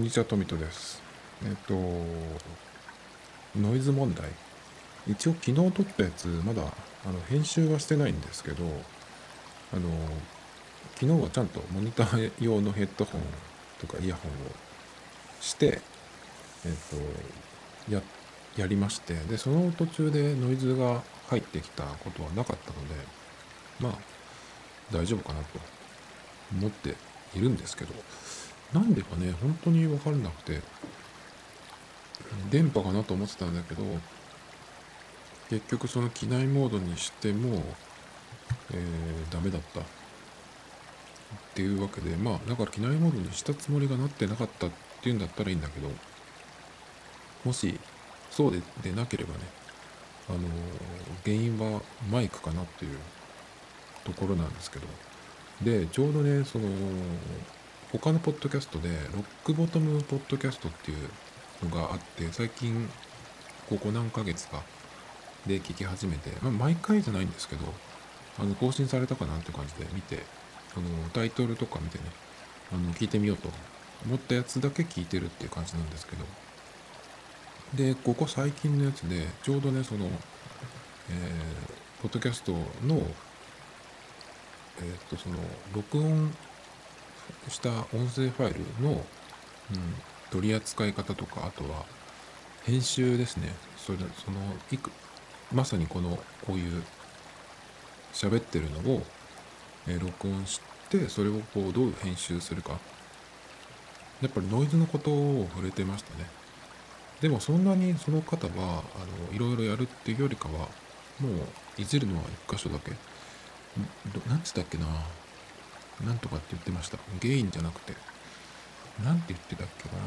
んにちは、トミトです。えっと、ノイズ問題。一応昨日撮ったやつ、まだあの編集はしてないんですけど、あの、昨日はちゃんとモニター用のヘッドホンとかイヤホンをして、えっと、や、やりまして、で、その途中でノイズが入ってきたことはなかったので、まあ、大丈夫かなと思っているんですけど、なんでかね、本当に分からなくて、電波かなと思ってたんだけど、結局その機内モードにしても、えー、ダメだった。っていうわけで、まあ、だから機内モードにしたつもりがなってなかったっていうんだったらいいんだけど、もし、そうででなければね、あのー、原因はマイクかなっていうところなんですけど、で、ちょうどね、その、他のポッドキャストで、ロックボトムポッドキャストっていうのがあって、最近、ここ何ヶ月かで聞き始めて、まあ、毎回じゃないんですけど、あの、更新されたかなって感じで見て、あの、タイトルとか見てね、あの、聞いてみようと思ったやつだけ聞いてるっていう感じなんですけど、で、ここ最近のやつで、ちょうどね、その、えー、ポッドキャストの、えー、っと、その、録音した音声ファイルの、うん、取り扱い方とか、あとは編集ですね。それそのいくまさにこのこういう喋ってるのを、えー、録音してそれをこうどう編集するか。やっぱりノイズのことを触れてましたね。でもそんなにその方はあのいろいろやるっていうよりかはもういじるのは一箇所だけ。なんつったっけな。なんとかって言ってました。ゲインじゃなくて。なんて言ってたっけかな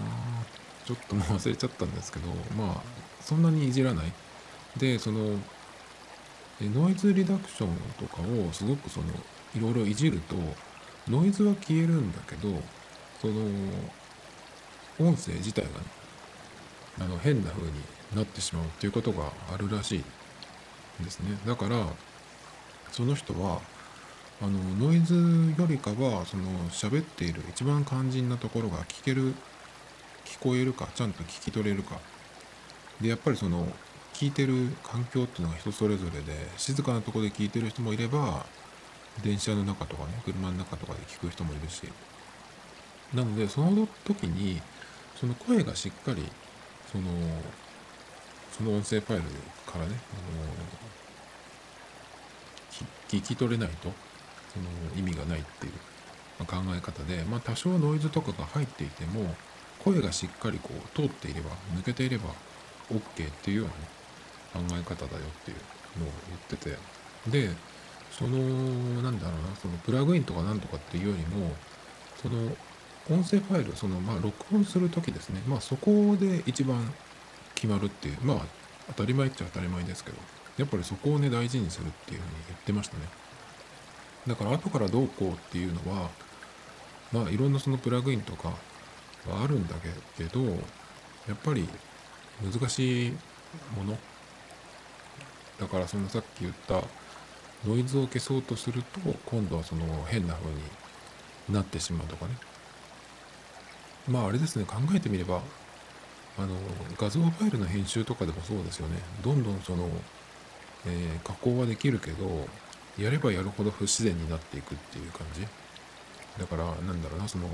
ちょっともう忘れちゃったんですけど、まあ、そんなにいじらない。で、その、ノイズリダクションとかをすごくその、いろいろいじると、ノイズは消えるんだけど、その、音声自体がね、あの、変な風になってしまうっていうことがあるらしいんですね。だから、その人は、あのノイズよりかはその喋っている一番肝心なところが聞ける聞こえるかちゃんと聞き取れるか。でやっぱりその聞いてる環境っていうのが人それぞれで静かなとこで聞いてる人もいれば電車の中とかね車の中とかで聞く人もいるし。なのでその時にその声がしっかりそのその音声ファイルからねあの聞き取れないと。その意味がないっていう考え方で、まあ、多少ノイズとかが入っていても声がしっかりこう通っていれば抜けていれば OK っていうような、ね、考え方だよっていうのを言ってて。でそのなんだろうなそのプラグインとかなんとかっていうよりもその音声ファイルそのまあ録音する時ですね。まあそこで一番決まるっていうまあ当たり前っちゃ当たり前ですけどやっぱりそこをね大事にするっていうふうに言ってましたね。だから後からどうこうっていうのは、まあいろんなそのプラグインとかはあるんだけど、やっぱり難しいもの。だからそのさっき言ったノイズを消そうとすると今度はその変な風になってしまうとかね。まああれですね、考えてみれば、あの画像ファイルの編集とかでもそうですよね。どんどんその、えー、加工はできるけど、やればやるほど不自然になっていくっていう感じ？だからなんだろうなその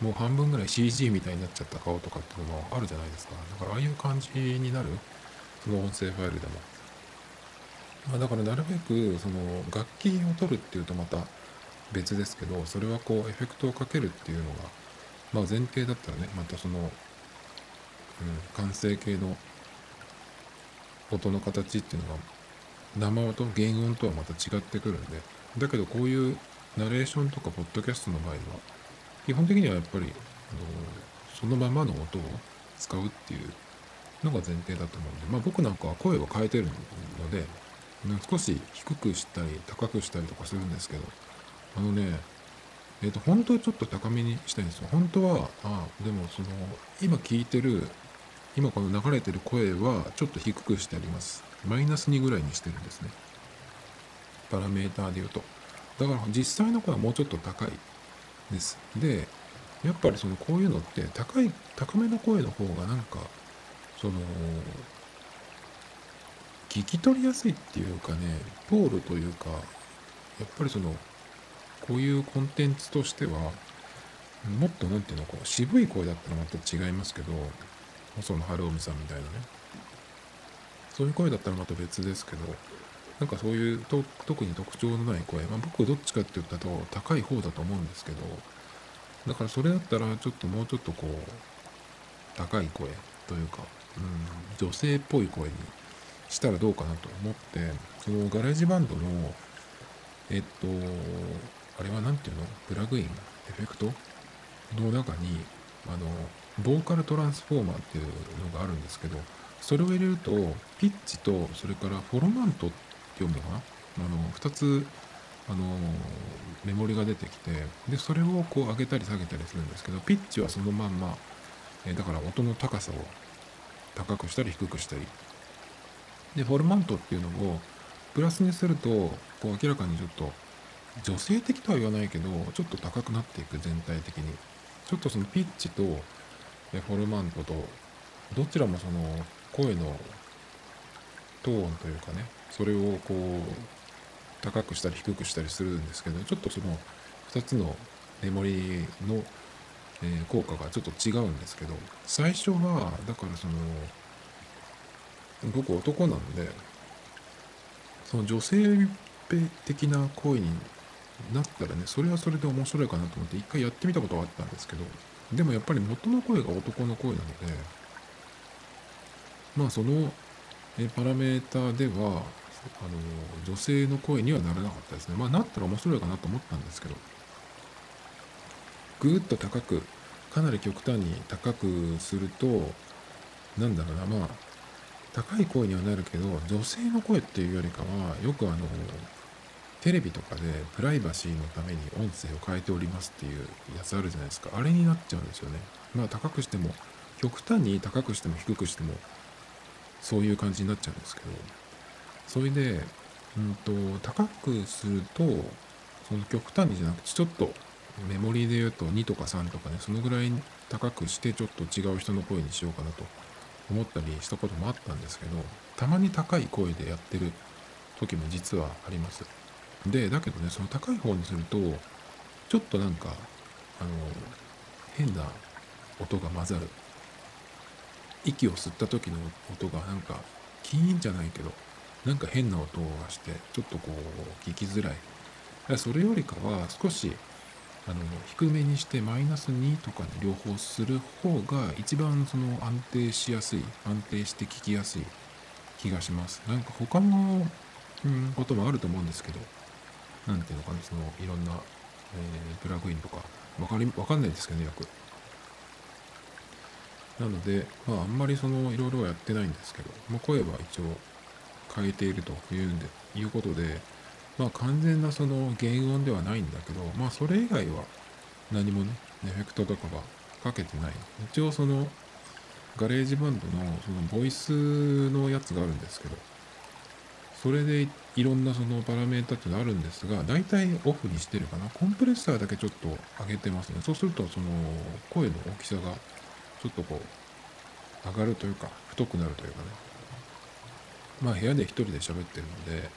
もう半分ぐらい CG みたいになっちゃった顔とかっていうのもあるじゃないですか。だからああいう感じになる？その音声ファイルでも、まあ、だからなるべくその楽器を取るっていうとまた別ですけどそれはこうエフェクトをかけるっていうのがまあ前提だったらねまたその、うん、完成形の音の形っていうのが生音原音とはまた違ってくるんでだけどこういうナレーションとかポッドキャストの場合は基本的にはやっぱりあのそのままの音を使うっていうのが前提だと思うんで、まあ、僕なんかは声を変えてるので少し低くしたり高くしたりとかするんですけどあのねえっ、ー、と本当はちょっと高めにしたいんですよ。本当はあでもその今聞いてる今この流れてる声はちょっと低くしてあります。マイナス2ぐらいにしてるんですね。パラメーターで言うと。だから実際の声はもうちょっと高いです。でやっぱりそのこういうのって高い高めの声の方がなんかその聞き取りやすいっていうかねポールというかやっぱりそのこういうコンテンツとしてはもっと何ていうのこう渋い声だったらまた違いますけど細野晴臣さんみたいなね。そういう声だったらまた別ですけどなんかそういうと特に特徴のない声、まあ、僕どっちかって言ったと高い方だと思うんですけどだからそれだったらちょっともうちょっとこう高い声というか、うん、女性っぽい声にしたらどうかなと思ってそのガレージバンドのえっとあれは何ていうの？プラグインエフェクト？の中にあのボーカルトランスフォーマーっていうのがあるんですけどそれを入れるとピッチとそれからフォロマントって読むのかな？あの2つあのメモリが出てきてでそれをこう上げたり下げたりするんですけどピッチはそのまんまえだから音の高さを高くしたり低くしたり。でフォルマントっていうのをプラスにするとこう明らかにちょっと女性的とは言わないけどちょっと高くなっていく全体的に。ちょっとそのピッチとフォルマントとどちらもその声のトーンというかねそれをこう高くしたり低くしたりするんですけどちょっとその2つのメモリの、え、効果がちょっと違うんですけど最初はだからその僕男なんでその女性的な声になったらねそれはそれで面白いかなと思って一回やってみたことはあったんですけどでもやっぱり元の声が男の声なのでまあそのパラメーターではあの女性の声にはならなかったですね。まあなったら面白いかなと思ったんですけどぐーっと高くかなり極端に高くするとなんだろうなまあ高い声にはなるけど女性の声っていうよりかはよくあのテレビとかでプライバシーのために音声を変えておりますっていうやつあるじゃないですか。あれになっちゃうんですよね。まあ高くしても極端に高くしても低くしてもそういう感じになっちゃうんですけど。それで、うんと、高くするとその極端にじゃなくてちょっとメモリーで言うと2とか3とかねそのぐらい高くしてちょっと違う人の声にしようかなと思ったりしたこともあったんですけどたまに高い声でやってる時も実はあります。でだけどねその高い方にするとちょっとなんかあの変な音が混ざる。息を吸った時の音がなんかキーンじゃないけどなんか変な音がしてちょっとこう聞きづらい。それよりかは少しあの低めにしてマイナス2とかに両方する方が一番その安定しやすい安定して聞きやすい気がします。なんか他の、うん、こともあると思うんですけど何ていうのかなそのいろんな、えー、プラグインとかわかりわかんないですけどねよく。なのでまああんまりそのいろいろやってないんですけど、まあ、声は一応変えているというんでいうことでまあ完全なその原音ではないんだけどまあそれ以外は何もねエフェクトとかはかけてない一応そのガレージバンドのそのボイスのやつがあるんですけどそれでいろんなそのパラメータっていうのあるんですが、大体オフにしてるかな。コンプレッサーだけちょっと上げてますね。そうすると、その声の大きさがちょっとこう、上がるというか、太くなるというかね。まあ部屋で一人で喋ってるので、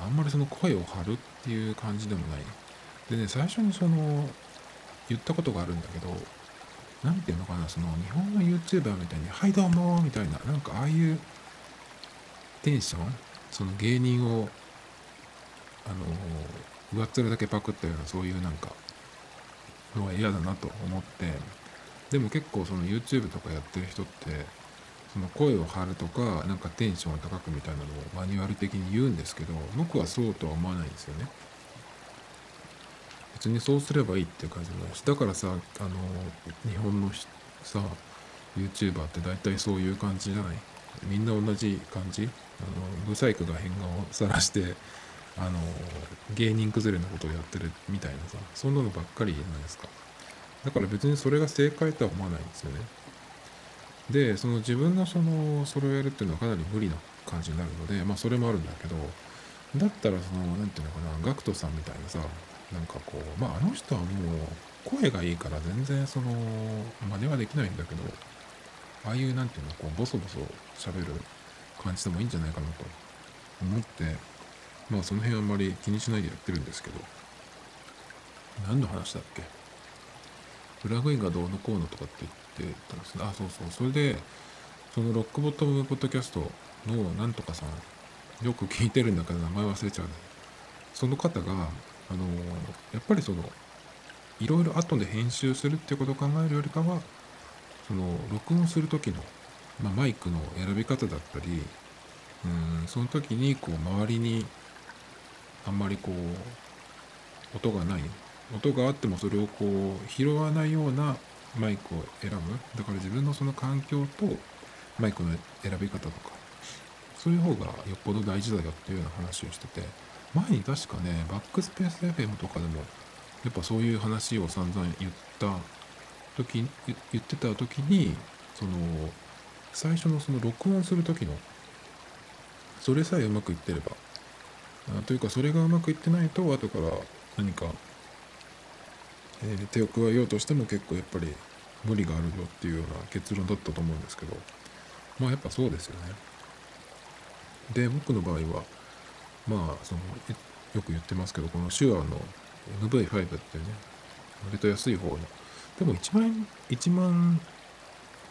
あんまりその声を張るっていう感じでもない。でね、最初にその、言ったことがあるんだけど、何て言うのかな、その日本の YouTuber みたいに、はいどうもみたいな、なんかああいうテンションその芸人をあの上っ面だけパクったようなそういうなんかのは嫌だなと思ってでも結構その YouTube とかやってる人ってその声を張るとかなんかテンションを高くみたいなのをマニュアル的に言うんですけど僕はそうとは思わないんですよね。別にそうすればいいっていう感じもないしだからさあの日本のさ YouTuber って大体そういう感じじゃない？みんな同じ感じ？あのブサイクが変顔をさらしてあの芸人崩れのことをやってるみたいなさそんなのばっかりじゃないですか。だから別にそれが正解とは思わないんですよね。でその自分のそのそれをやるっていうのはかなり無理な感じになるのでまあそれもあるんだけどだったらその何て言うのかな GACKT さんみたいなさなんかこうまああの人はもう声がいいから全然その真似はできないんだけどああいうなんていうのこうボソボソ喋る感じでもいいんじゃないかなと思ってまあその辺あんまり気にしないでやってるんですけど。何の話だっけ？プラグインがどうのこうのとかって言ってたんですね。あそうそう。それでそのロックボトムポッドキャストのなんとかさんよく聞いてるんだけど名前忘れちゃうね。その方があのやっぱりそのいろいろ後で編集するっていうことを考えるよりかはその録音する時の、まあ、マイクの選び方だったりうんその時にこう周りにあんまりこう音がない音があってもそれをこう拾わないようなマイクを選ぶ。だから自分のその環境とマイクの選び方とかそういう方がよっぽど大事だよっていうような話をしてて前に確かねバックスペース FM とかでもやっぱそういう話を散々言った時言ってた時にその最初のその録音する時のそれさえうまくいってればというかそれがうまくいってないと後から何か、えー、手を加えようとしても結構やっぱり無理があるよっていうような結論だったと思うんですけどまあやっぱそうですよね。で僕の場合はまあそのよく言ってますけどこの手話の MV5 っていうね割と安い方のでも1万円1万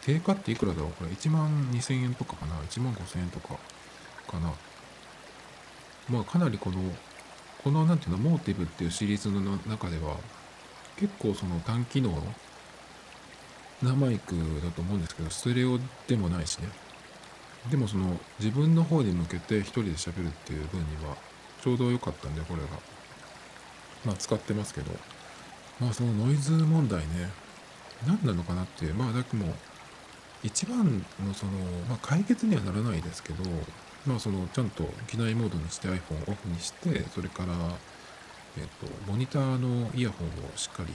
定価っていくらだろうこれ1万2000円とかかな？1万5000円とかかな？まあかなりこのこの何ていうのモーティブっていうシリーズの中では結構その単機能のなマイクだと思うんですけどステレオでもないしね。でもその自分の方に向けて一人で喋るっていう分にはちょうど良かったんでこれが。まあ使ってますけど。まあそのノイズ問題ね。何なのかなっていう。まあだけも一番のその、まあ、解決にはならないですけどまあそのちゃんと機内モードにして iPhone オフにしてそれからえっとモニターのイヤホンをしっかり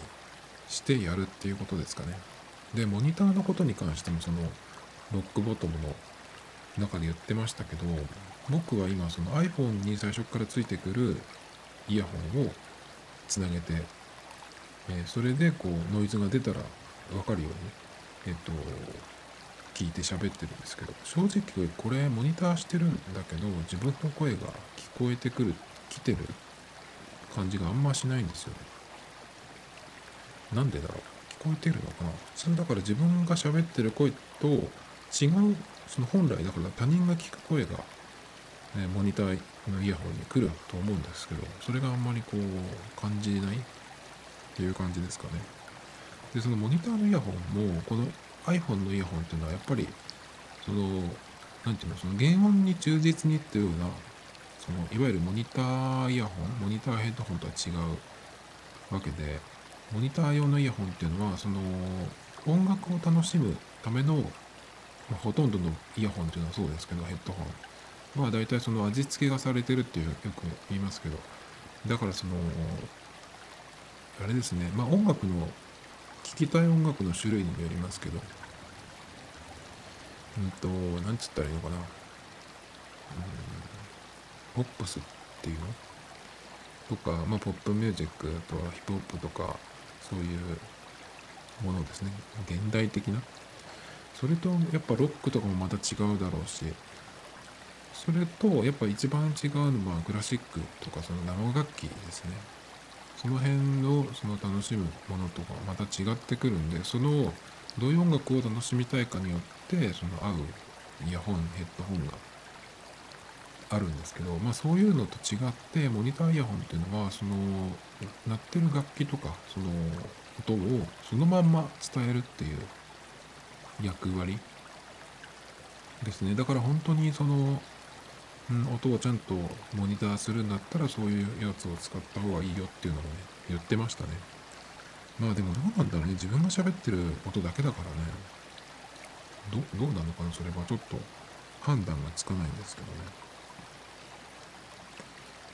してやるっていうことですかね。でモニターのことに関してもそのロックボトムの中で言ってましたけど僕は今その iPhone に最初からついてくるイヤホンをつなげて、え、それでこうノイズが出たら分かるように、えっ、と聞いて喋ってるんですけど正直これモニターしてるんだけど自分の声が聞こえてくる来てる感じがあんましないんですよね。なんでだろう。聞こえてるのかな。普通だから自分が喋ってる声と違うその本来だから他人が聞く声が、ね、モニターのイヤホンに来ると思うんですけどそれがあんまりこう感じないっていう感じですかね。でそのモニターのイヤホンもこの iPhone のイヤホンっていうのはやっぱりその何ていうのその原音に忠実にっていうようなそのいわゆるモニターイヤホンモニターヘッドホンとは違うわけでモニター用のイヤホンっていうのはその音楽を楽しむための、ま、ほとんどのイヤホンっていうのはそうですけどヘッドホンは大体その味付けがされてるっていうよく言いますけど。だからそのあれですねまあ音楽の聴きたい音楽の種類にもよりますけど。うんと何つったらいいのかな。うん。ポップスっていうの？とか、まあ、ポップミュージックとかヒップホップとかそういうものですね。現代的な？それとやっぱロックとかもまた違うだろうしそれとやっぱ一番違うのはクラシックとかその生楽器ですね。その辺のその楽しむものとかまた違ってくるんでそのどういう音楽を楽しみたいかによってその合うイヤホンヘッドホンがあるんですけど、まあ、そういうのと違ってモニターイヤホンっていうのはその鳴ってる楽器とかその音をそのまんま伝えるっていう役割ですね。だから本当にその、うん、音をちゃんとモニターするんだったらそういうやつを使った方がいいよっていうのをね言ってましたね。まあでもどうなんだろうね。自分が喋ってる音だけだからね。どどうなのかなそれは。ちょっと判断がつかないんですけどね。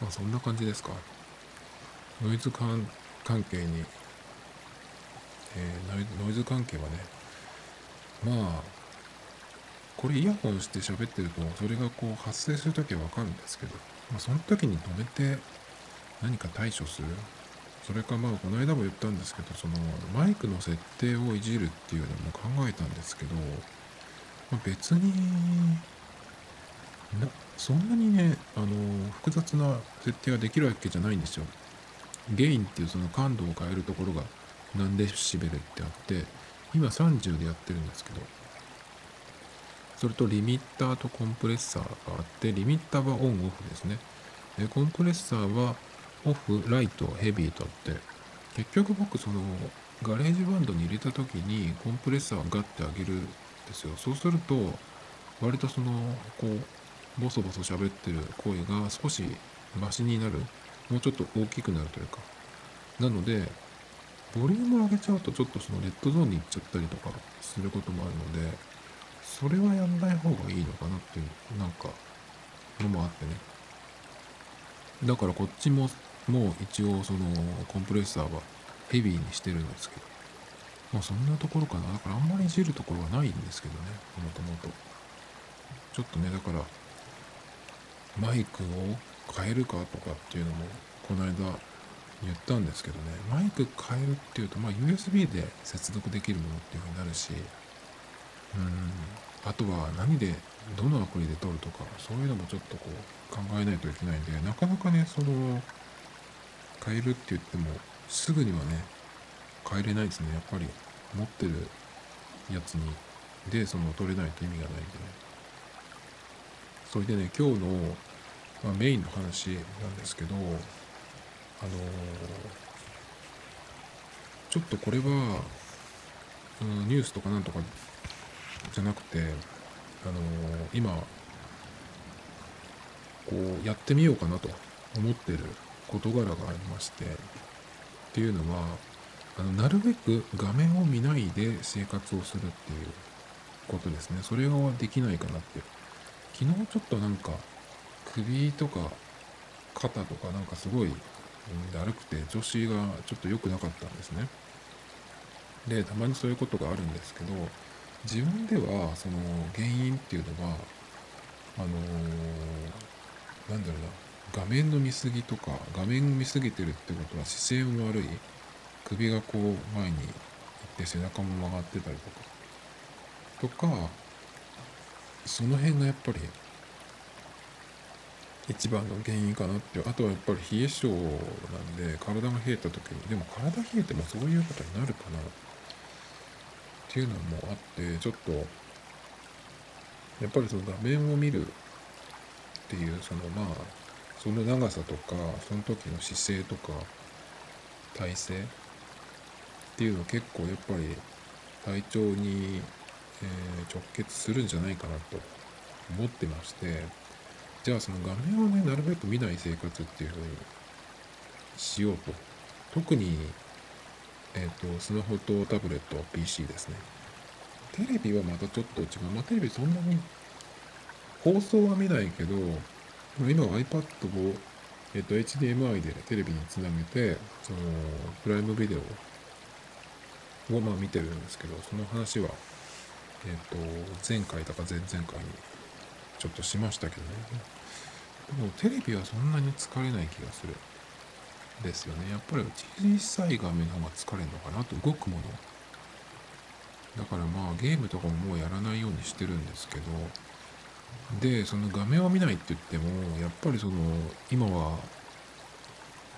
まあそんな感じですか。ノイズ関係に、えー、ノイズ関係はねまあこれイヤホンして喋ってるとそれがこう発生するときはわかるんですけど、まあ、その時に止めて何か対処する。それかまあこの間も言ったんですけどそのマイクの設定をいじるっていうのも考えたんですけど、まあ、別になそんなにねあの複雑な設定ができるわけじゃないんですよ。ゲインっていうその感度を変えるところが何デシベルってあって今30でやってるんですけどそれとリミッターとコンプレッサーがあってリミッターはオンオフですねでコンプレッサーはオフライトヘビーとあって結局僕そのガレージバンドに入れた時にコンプレッサーをガッて上げるんですよそうすると割とそのこうボソボソ喋ってる声が少しマシになる。もうちょっと大きくなるというか。なのでボリュームを上げちゃうとちょっとそのレッドゾーンに行っちゃったりとかすることもあるのでそれはやんない方がいいのかなっていうなんかのもあってね。だからこっちももう一応そのコンプレッサーはヘビーにしてるんですけど。まあそんなところかな。だからあんまりいじるところはないんですけどね。もともと。ちょっとねだからマイクを変えるかとかっていうのもこの間言ったんですけどね。マイク変えるっていうと、まあ、USB で接続できるものっていうふうになるしうん。あとは何でどのアプリで撮るとかそういうのもちょっとこう考えないといけないんでなかなかねその変えるって言ってもすぐにはね変えれないですね。やっぱり持ってるやつにでその取れないと意味がないんでね。それでね今日の、まあ、メインの話なんですけどあのー、ちょっとこれは、うん、ニュースとかなんとかじゃなくてあのー、今こうやってみようかなと思ってる事柄がありましてっていうのはあのなるべく画面を見ないで生活をするっていうことですね。それができないかなって昨日ちょっとなんか首とか肩とかなんかすごいだるくて調子がちょっと良くなかったんですね。でたまにそういうことがあるんですけど自分ではその原因っていうのはあのー、なんだろうな画面の見過ぎとか画面を見過ぎてるってことは姿勢も悪い首がこう前に行って背中も曲がってたりとかとかその辺がやっぱり一番の原因かなってあとはやっぱり冷え性なんで体が冷えた時にでも体冷えてもそういうことになるかな。っていうのもあってちょっとやっぱりその画面を見るっていうそのまあその長さとかその時の姿勢とか体勢っていうの結構やっぱり体調に、えー、直結するんじゃないかなと思ってましてじゃあその画面をねなるべく見ない生活っていうふうにしようと。特にえっ、ー、とスマホとタブレット PC ですね。テレビはまたちょっと違う。まあテレビそんなに放送は見ないけど今は iPad を、えっと、HDMI でテレビにつなげて、その、プライムビデオを、まあ、見てるんですけど、その話は、えっと、前回とか前々回にちょっとしましたけどね。でも、テレビはそんなに疲れない気がする。ですよね。やっぱり小さい画面の方が疲れるのかなと、動くもの。だからまあ、ゲームとかももうやらないようにしてるんですけど、でその画面を見ないって言ってもやっぱりその今は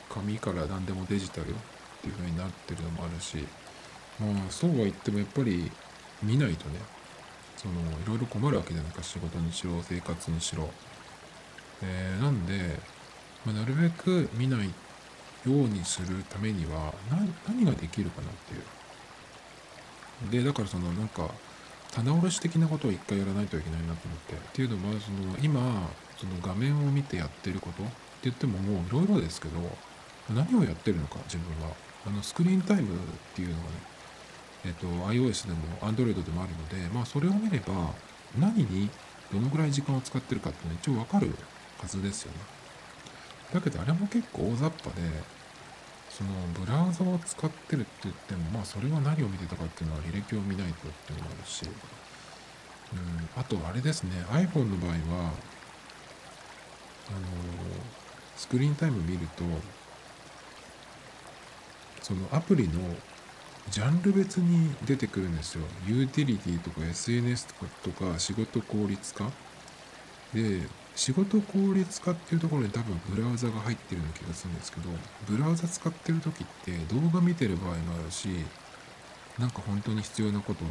紙から何でもデジタルっていう風になってるのもあるしまあそうは言ってもやっぱり見ないとねそのいろいろ困るわけじゃないか仕事にしろ生活にしろ、えー、なんで、まあ、なるべく見ないようにするためには何ができるかなっていう。でだからそのなんか棚卸し的なことを一回やらないといけないなと思って。っていうのはその今その画面を見てやってることって言ってももういろいろですけど何をやってるのか自分は。あのスクリーンタイムっていうのがねえっと iOS でも Android でもあるのでまあそれを見れば何にどのぐらい時間を使ってるかっていうのは一応わかるはずですよね。だけどあれも結構大雑把でそのブラウザを使ってるって言ってもまあそれは何を見てたかっていうのは履歴を見ないとっていうのもあるし、うん、あとあれですね iPhone の場合はあのスクリーンタイム見るとそのアプリのジャンル別に出てくるんですよ。ユーティリティとか SNS とかとか仕事効率化。で、仕事効率化っていうところに多分ブラウザが入ってるような気がするんですけど、ブラウザ使ってる時って動画見てる場合もあるし、なんか本当に必要なことを、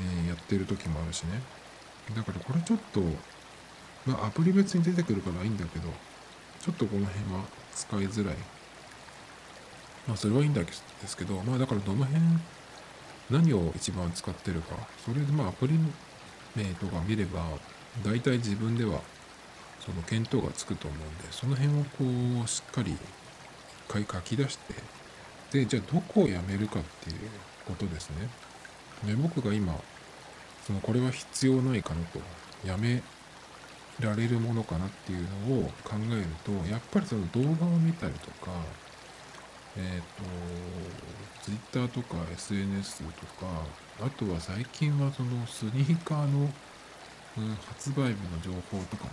えやってる時もあるしね。だからこれちょっと、まあアプリ別に出てくるからいいんだけど、ちょっとこの辺は使いづらい。まあそれはいいんだですけど、まあだからどの辺、何を一番使ってるか、それでまあアプリ名とか見れば、大体自分ではその見当がつくと思うんで、その辺をこうしっかり一回書き出して、で、じゃあどこをやめるかっていうことですね。で、僕が今、そのこれは必要ないかなと、やめられるものかなっていうのを考えると、やっぱりその動画を見たりとか、えっ、と、Twitter とか SNS とか、あとは最近はそのスニーカーの、うん発売日の情報とかね、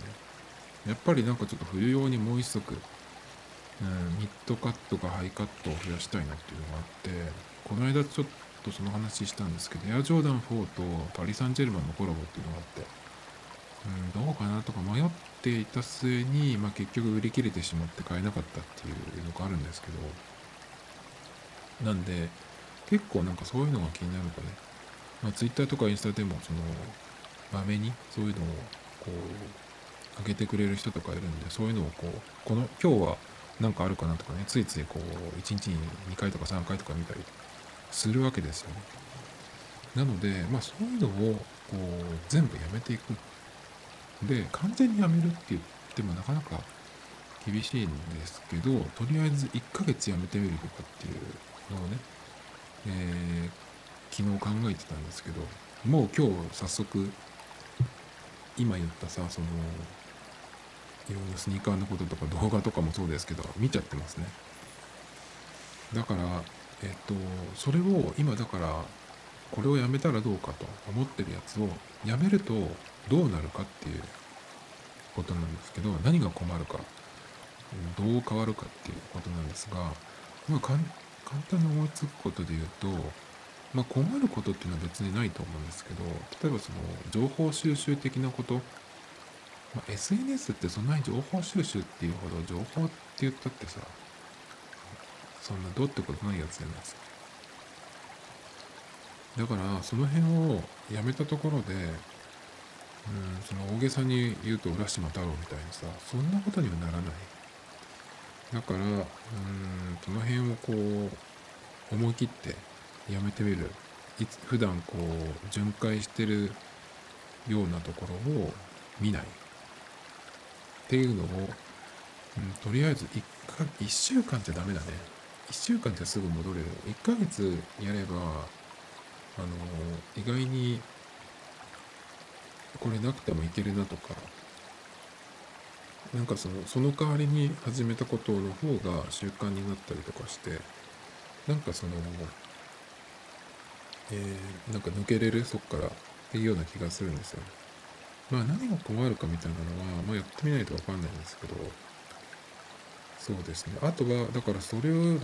やっぱりなんかちょっと冬用にもう一足、うん、ミッドカットかハイカットを増やしたいなっていうのがあって、この間ちょっとその話したんですけど、エアジョーダン4とパリ・サンジェルマンのコラボっていうのがあって、うん、どうかなとか迷っていた末に、まあ、結局売り切れてしまって買えなかったっていうのがあるんですけど、なんで、結構なんかそういうのが気になるとね、まあ、Twitter とかインスタでも、その、まめにそういうのを、こう、上げてくれる人とかいるんで、そういうのをこう、この、今日はなんかあるかなとかね、ついついこう、1日に2回とか3回とか見たりするわけですよね。なので、まあそういうのを、こう、全部やめていく。で、完全にやめるって言ってもなかなか厳しいんですけど、とりあえず1ヶ月やめてみるとかっていうのをね、えー昨日考えてたんですけど、もう今日早速、今言ったさ、その、いろいろスニーカーのこととか動画とかもそうですけど、見ちゃってますね。だから、えっと、それを今だから、これをやめたらどうかと思ってるやつをやめるとどうなるかっていうことなんですけど、何が困るか、どう変わるかっていうことなんですが、まあ、かん簡単に思いつくことで言うと、まあ、困ることっていうのは別にないと思うんですけど、例えばその情報収集的なこと、まあ、SNS ってそんなに情報収集っていうほど情報って言ったってさ、そんなどうってことないやつじゃないですか。だから、その辺をやめたところで、うん、その大げさに言うと浦島太郎みたいにさ、そんなことにはならない。だから、うん、その辺をこう、思い切ってやめてみる。いつ普段こう、巡回してるようなところを見ない。っていうのを、うん、とりあえず1か、1週間じゃダメだね。1週間じゃすぐ戻れる。1ヶ月やれば、あの、意外に、これなくてもいけるなとか、なんかその、その代わりに始めたことの方が習慣になったりとかして、なんかその、えーなんか抜けれるそっからっていうような気がするんですよ。まあ何が困るかみたいなのは、まあやってみないとわかんないんですけど、そうですね。あとは、だからそれを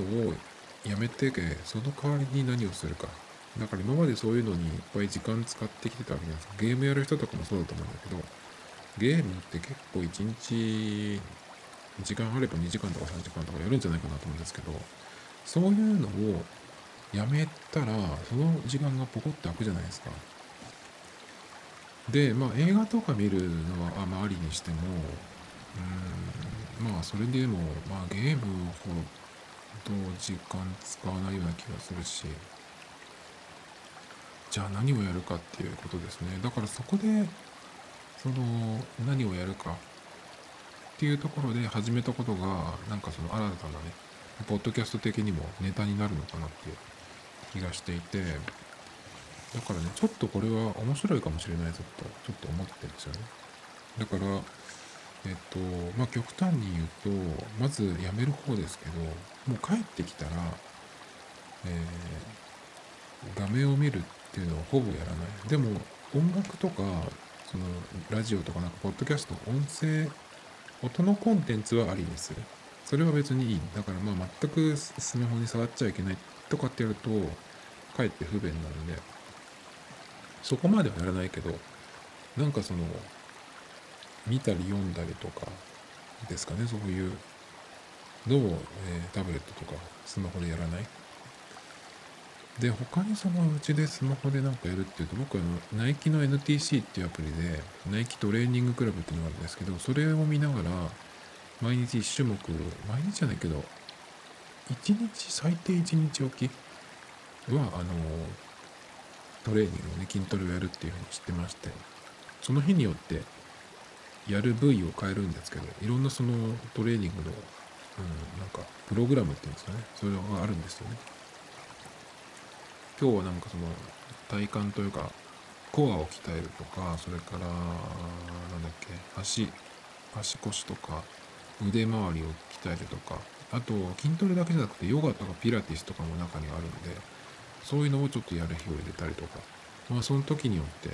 やめて、その代わりに何をするか。だから今までそういうのにいっぱい時間使ってきてたわけじゃなんですかゲームやる人とかもそうだと思うんだけど、ゲームって結構1日、時間あれば2時間とか3時間とかやるんじゃないかなと思うんですけど、そういうのをやめたら、その時間がポコッと開くじゃないですか。で、まあ映画とか見るのは、あまあ、りにしても、うん、まあそれでも、まあゲームほど時間使わないような気がするし、じゃあ何をやるかっていうことですね。だからそこで、その、何をやるかっていうところで始めたことが、なんかその新たなね、ポッドキャスト的にもネタになるのかなっていう気がしていて、だからね、ちょっとこれは面白いかもしれないぞと、ちょっと思ってるんですよね。だから、えっと、まあ、極端に言うと、まずやめる方ですけど、もう帰ってきたら、えー画面を見るっていうのはほぼやらない。でも、音楽とか、その、ラジオとかなんか、ポッドキャスト、音声、音のコンテンツはありにする。それは別にいい。だからまあ全くスマホに触っちゃいけないとかってやると、かえって不便なので、そこまではやらないけど、なんかその、見たり読んだりとかですかね、そういうのを、えー、タブレットとかスマホでやらない？で、他にそのうちでスマホでなんかやるっていうと、僕はあの、ナイキの NTC っていうアプリで、ナイキトレーニングクラブっていうのがあるんですけど、それを見ながら、毎日1種目、毎日じゃないけど、1日、最低1日おきは、あの、トレーニングをね、筋トレをやるっていうふうに知ってまして、その日によってやる部位を変えるんですけど、いろんなそのトレーニングの、うん、なんか、プログラムっていうんですかね、それがあるんですよね。今日はなんかその体幹というかコアを鍛えるとかそれからなんだっけ足足腰とか腕周りを鍛えるとかあと筋トレだけじゃなくてヨガとかピラティスとかも中にあるんでそういうのをちょっとやる日を入れたりとかまあその時によって、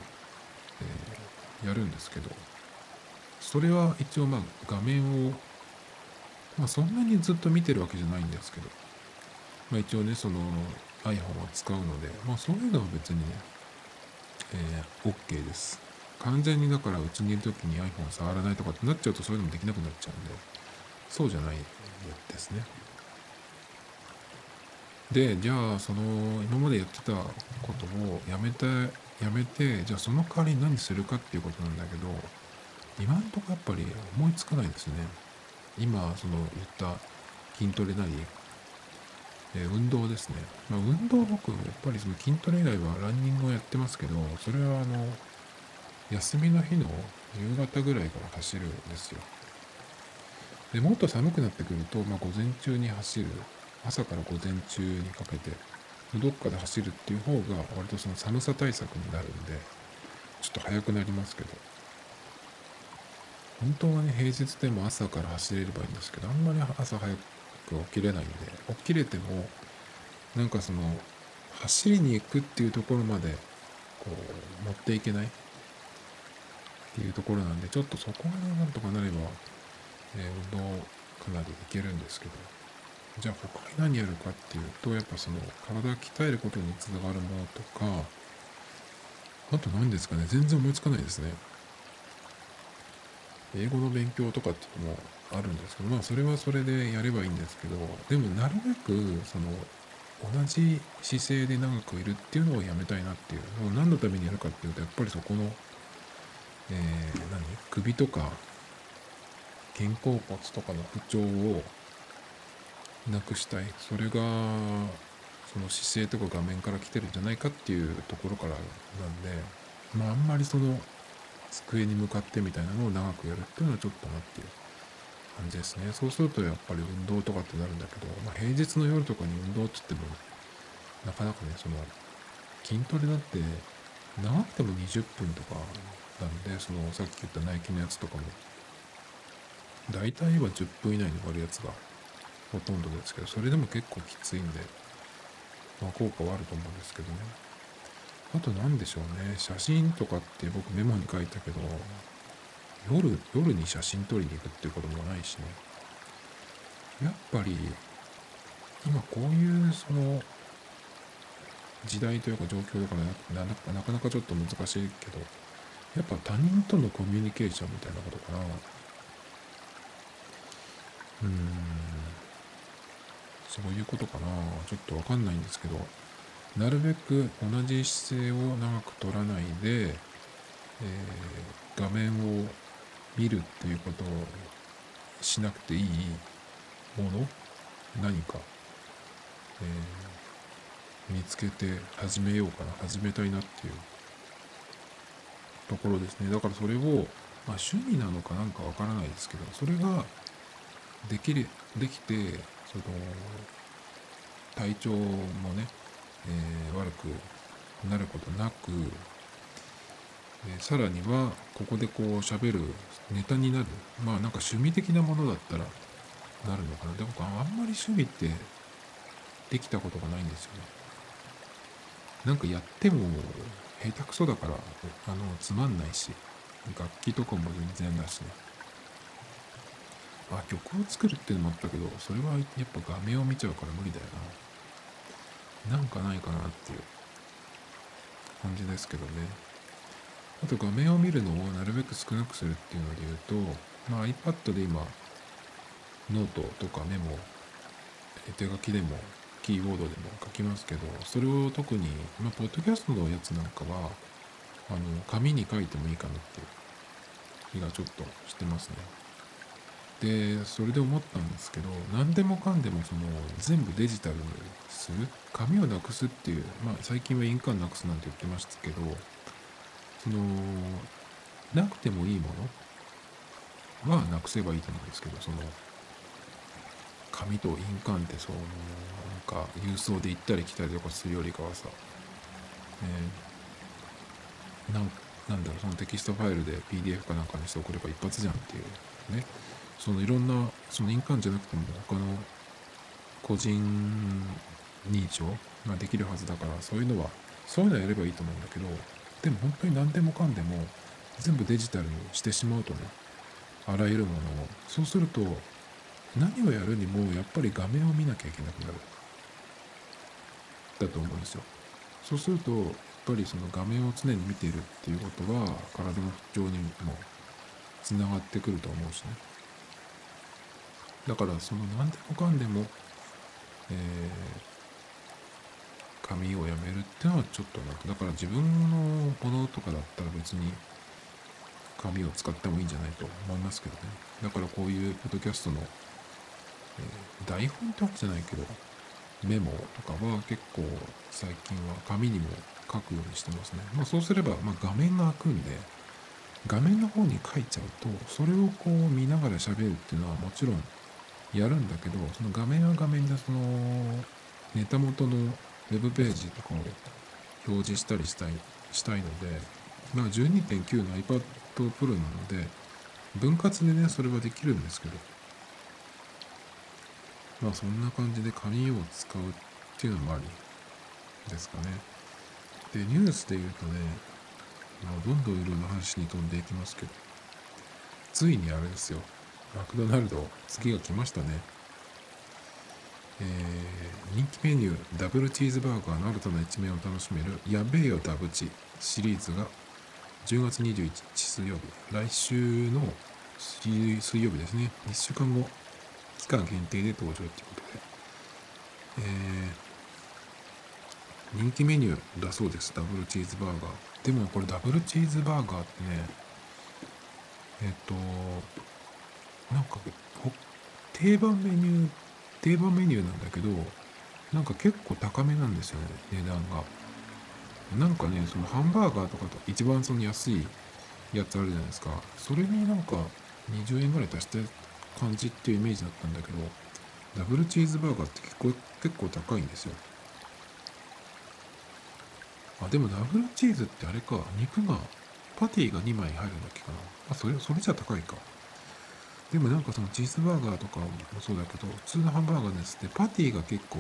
えー、やるんですけどそれは一応まあ画面をまあそんなにずっと見てるわけじゃないんですけどまあ一応ねその iPhone を使うので、まあそういうのは別にね、えー、OK です。完全にだからうちにいる時に iPhone 触らないとかってなっちゃうとそういうのもできなくなっちゃうんで、そうじゃないですね。で、じゃあその今までやってたことをやめて、やめて、じゃあその代わりに何するかっていうことなんだけど、今んとこやっぱり思いつかないですね。今その言った筋トレなりえ、運動ですね。まあ、運動僕、やっぱりその筋トレ以外はランニングをやってますけど、それはあの、休みの日の夕方ぐらいから走るんですよ。で、もっと寒くなってくると、まあ、午前中に走る、朝から午前中にかけて、どっかで走るっていう方が、割とその寒さ対策になるんで、ちょっと早くなりますけど、本当はね、平日でも朝から走れればいいんですけど、あんまり朝早くく起きれないんで起きれてもなんかその走りに行くっていうところまでこう持っていけないっていうところなんでちょっとそこがなんとかなれば、え、運動かなりいけるんですけどじゃあ他に何やるかっていうとやっぱその体を鍛えることにつながるものとかあと何ですかね全然思いつかないですね。英語の勉強とかっていうのもあるんですけど、まあそれはそれでやればいいんですけど、でもなるべくその同じ姿勢で長くいるっていうのをやめたいなっていう。何のためにやるかっていうと、やっぱりそこの、えー、何？首とか肩甲骨とかの不調をなくしたい。それが、その姿勢とか画面から来てるんじゃないかっていうところからなんで、まああんまりその机に向かってみたいなのを長くやるっていうのはちょっとなっていう感じですね。そうするとやっぱり運動とかってなるんだけど、まあ、平日の夜とかに運動って言っても、なかなかね、その、筋トレだって、長くても20分とかなんで、その、さっき言ったナイキのやつとかも、大体は10分以内に終わるやつがほとんどですけど、それでも結構きついんで、まあ効果はあると思うんですけどね。あと何でしょうね。写真とかって僕メモに書いたけど、夜、夜に写真撮りに行くっていうこともないしね。やっぱり、今こういうその、時代というか状況だからななかなかちょっと難しいけど、やっぱ他人とのコミュニケーションみたいなことかな。うん。そういうことかな。ちょっとわかんないんですけど、なるべく同じ姿勢を長く取らないで、えー、画面を見るっていうことをしなくていいもの？何か、えー、見つけて始めようかな。始めたいなっていう。ところですね。だからそれを、まあ、趣味なのかなんかわからないですけどそれができるできてその体調もねえー、悪くなることなく、えー、さらにはここでこう喋るネタになる。まあなんか趣味的なものだったらなるのかな。でもあんまり趣味ってできたことがないんですよね。なんかやっても下手くそだからあのつまんないし楽器とかも全然だし。ねあ、曲を作るっていうのもあったけど、それはやっぱ画面を見ちゃうから無理だよな。なんかないかなっていう感じですけどね。あと画面を見るのをなるべく少なくするっていうので言うと、まあ、iPad で今、ノートとかメモ、手書きでも、キーボードでも書きますけど、それを特に、まあ、ポッドキャストのやつなんかは、あの、紙に書いてもいいかなっていう気がちょっとしてますね。で、それで思ったんですけど、何でもかんでもその、全部デジタルする？紙をなくすっていう、まあ、最近は印鑑なくすなんて言ってましたけど、その、なくてもいいもの？はなくせばいいと思うんですけど、その、紙と印鑑ってそう、なんか郵送で行ったり来たりとかするよりかはさ、えー、なんだろう、そのテキストファイルで PDF かなんかにして送れば一発じゃんっていうね。そのいろんな、その印鑑じゃなくても他の個人認証ができるはずだから、そういうのは、そういうのやればいいと思うんだけど、でも本当に何でもかんでも全部デジタルにしてしまうとね、あらゆるものを。そうすると、何をやるにもやっぱり画面を見なきゃいけなくなる。だと思うんですよ。そうすると、やっぱりその画面を常に見ているっていうことは、体の不調にもつながってくると思うしね。だから、その何でもかんでも、えー、紙をやめるってのはちょっとなだから自分のものとかだったら別に紙を使ってもいいんじゃないと思いますけどね。だからこういうポッドキャストの、えー、台本ってわけじゃないけど、メモとかは結構最近は紙にも書くようにしてますね。まあそうすれば、ま、画面が開くんで、画面の方に書いちゃうと、それをこう見ながら喋るっていうのはもちろんやるんだけど、その画面は画面でそのネタ元のウェブページとかを表示したりしたいしたいので、まあ12.9の iPad Pro なので、分割でね、それはできるんですけど、まあそんな感じで紙を使うっていうのもありですかね。で、ニュースで言うとね、まあ、どんどんいろんな話に飛んでいきますけど、ついにあれですよ、マクドナルド、次が来ましたね。えー、人気メニュー、ダブルチーズバーガーの新たな一面を楽しめる、やべえよダブチシリーズが10月21日水曜日、来週の水曜日ですね、1週間後、期間限定で登場ということで、えー、人気メニューだそうです、ダブルチーズバーガー。でもこれダブルチーズバーガーってね、えっ、と、なんか、定番メニュー、定番メニューなんだけど、なんか結構高めなんですよね、値段が。なんかね、そのハンバーガーとかと一番その安いやつあるじゃないですか。それになんか20円ぐらい足して感じっていうイメージだったんだけど、ダブルチーズバーガーって結構結構高いんですよ。あ、でもダブルチーズってあれか、肉が、パティが2枚入るんだっけかな。あ、それ、それじゃ高いか。でもなんかそのチーズバーガーとかもそうだけど、普通のハンバーガーのやつってパティが結構、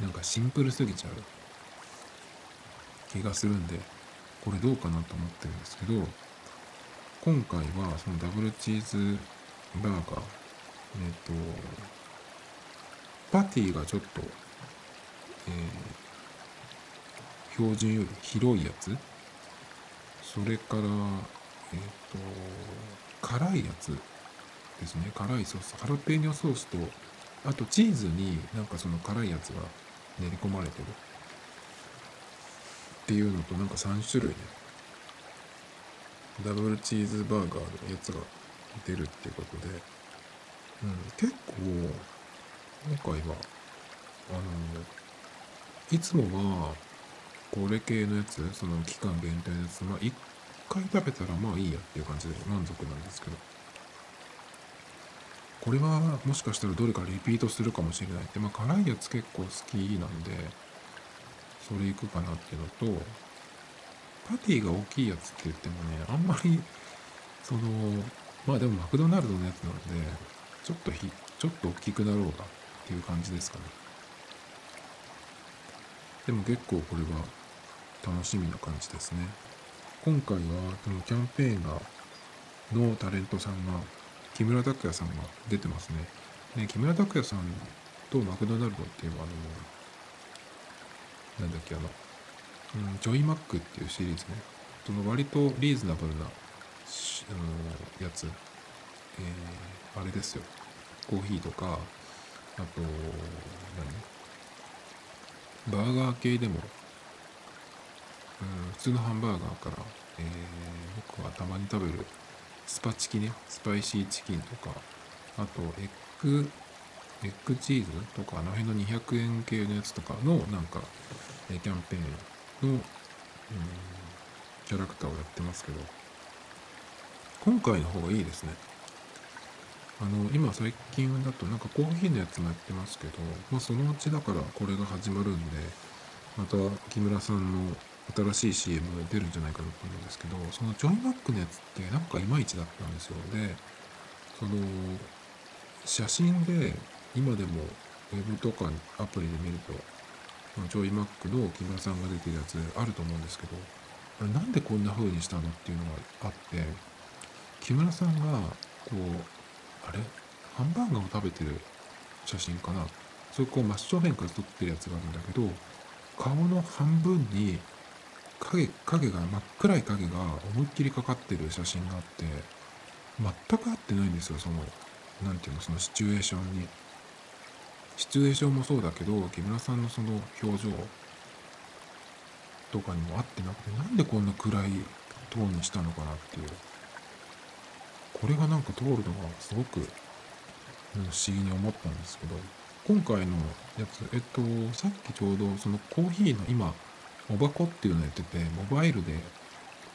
なんかシンプルすぎちゃう気がするんで、これどうかなと思ってるんですけど、今回はそのダブルチーズバーガー、えっ、と、パティがちょっと、えー、標準より広いやつ、それから、えっ、と、辛いやつ。ですね。辛いソース、ハラペーニョソースと、あとチーズになんかその辛いやつが練り込まれてる。っていうのとなんか3種類ね。ダブルチーズバーガーのやつが出るっていうことで、うん、結構、今回は、あの、いつもは、これ系のやつ、その期間限定のやつ、まあ、一回食べたらまあいいやっていう感じで満足なんですけど、これはもしかしたらどれかリピートするかもしれないって、まあ辛いやつ結構好きなんで、それいくかなっていうのと、パティが大きいやつって言ってもね、あんまり、その、まあでもマクドナルドのやつなので、ちょっとひ、ちょっと大きくなろうがっていう感じですかね。でも結構これは楽しみな感じですね。今回はそのキャンペーンが、のタレントさんが木村拓哉さんが出てますね。で木村拓哉さんとマクドナルドっていうあのなんだっけあの、うん、ジョイマックっていうシリーズね。その割とリーズナブルなあのやつ、えー、あれですよ。コーヒーとかあと何？バーガー系でも、うん、普通のハンバーガーから、えー、僕はたまに食べるスパチキね。スパイシーチキンとか。あとエッグエッグチーズとかあの辺の200円系のやつとかのなんか、キャンペーンの、うん、キャラクターをやってますけど。今回の方がいいですね。あの今最近だとなんかコーヒーのやつもやってますけど、まあ、そのうちだからこれが始まるんでまた木村さんの新しい CM 出るんじゃないかなと思うんですけどそのジョイ・マックのやつってなんかいまいちだったんですよ。でその写真で今でもウェブとかアプリで見るとジョイ・マックの木村さんが出てるやつあると思うんですけどあれなんでこんな風にしたのっていうのがあって木村さんがこうあれ？ハンバーガーを食べてる写真かな？それこう真正面から撮ってるやつがあるんだけど顔の半分に影影が真っ暗い影が思いっきりかかってる写真があって全く合ってないんですよその何て言うのそのシチュエーションに。シチュエーションもそうだけど木村さんのその表情とかにも合ってなくてなんでこんな暗いトーンにしたのかなっていう。これがなんか通るのがすごく不思議に思ったんですけど今回のやつえっとさっきちょうどそのコーヒーの今モバコっていうのやっててモバイルで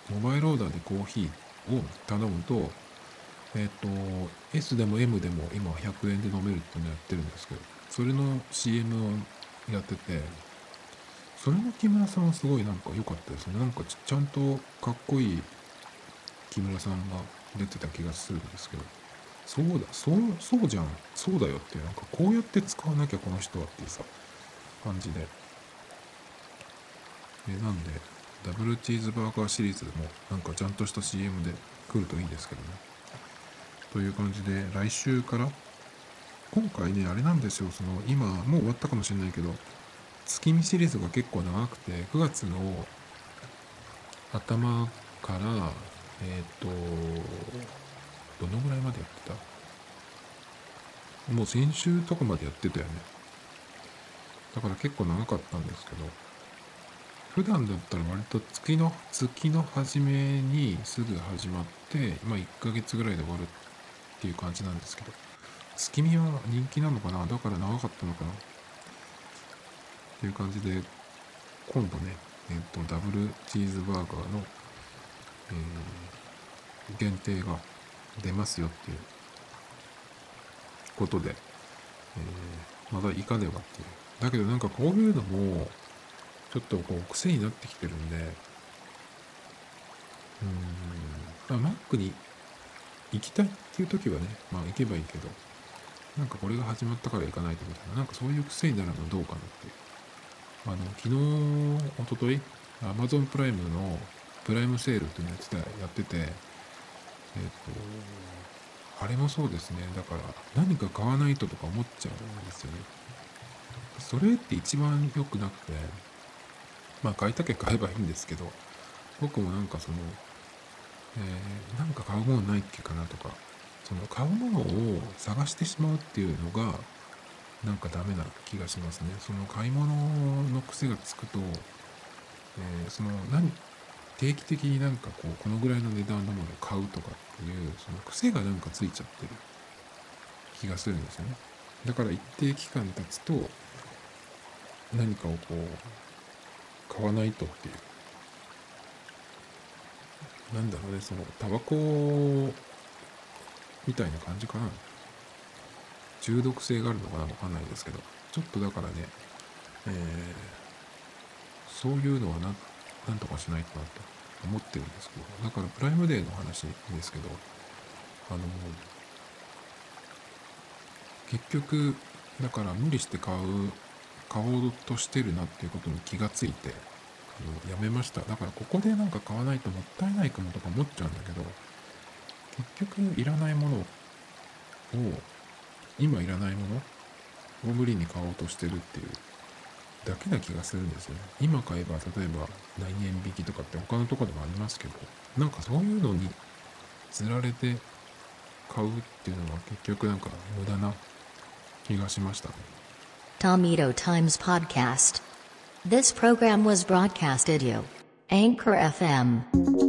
モバイルオーダーでコーヒーを頼むとえっ、と S でも M でも今100円で飲めるっていうのやってるんですけどそれの CM をやっててそれの木村さんはすごいなんか良かったですね。なんかちゃんとかっこいい木村さんが出てた気がするんですけどそうだそうそうじゃんそうだよってなんかこうやって使わなきゃこの人はっていうさ感じで。えなんでダブルチーズバーガーシリーズもなんかちゃんとした CM で来るといいんですけどね。という感じで来週から今回ねあれなんですよその今もう終わったかもしれないけど月見シリーズが結構長くて9月の頭からえっ、とどのぐらいまでやってた？もう先週とかまでやってたよね。だから結構長かったんですけど。普段だったら割と月の月の初めにすぐ始まってまあ1ヶ月ぐらいで終わるっていう感じなんですけど月見は人気なのかな？だから長かったのかな？っていう感じで今度ねえっ、とダブルチーズバーガーの、えー、限定が出ますよっていうことで、えー、まだいかねばっていう。だけどなんかこういうのもちょっとこう癖になってきてるんで、うーん、まあ、マックに行きたいっていう時はね、まあ行けばいいけど、なんかこれが始まったから行かないとみたいな、なんかそういう癖になるのはどうかなっていう。あの、昨日、おととい、Amazon プライムのプライムセールっていうのやって、やってて、えっ、と、あれもそうですね。だから、何か買わないととか思っちゃうんですよね。それって一番良くなくて、まあ買いたけ買えばいいんですけど、僕もなんかその、えー、なんか買うものないっけかなとか、その買うものを探してしまうっていうのが、なんかダメな気がしますね。その買い物の癖がつくと、えー、その何、定期的になんかこう、このぐらいの値段のものを買うとかっていう、その癖がなんかついちゃってる気がするんですよね。だから一定期間経つと、何かをこう、買わないとっていう。なんだろうね、その、タバコみたいな感じかな。中毒性があるのかなわかんないですけど、ちょっとだからね、えー、そういうのはな、なんとかしないとなと思ってるんですけど、だからプライムデーの話ですけど、あの、結局、だから無理して買う買おうとしてるなっていうことに気がついて、あのやめました。だからここでなんか買わないともったいないかもとか思っちゃうんだけど、結局いらないものを今いらないものを無理に買おうとしてるっていうだけな気がするんですよね。今買えば例えば何円引きとかって他のとこでもありますけどなんかそういうのにつられて買うっていうのは結局なんか無駄な気がしましたね。Tomito Times Podcast. This program was broadcasted you. Anchor FM.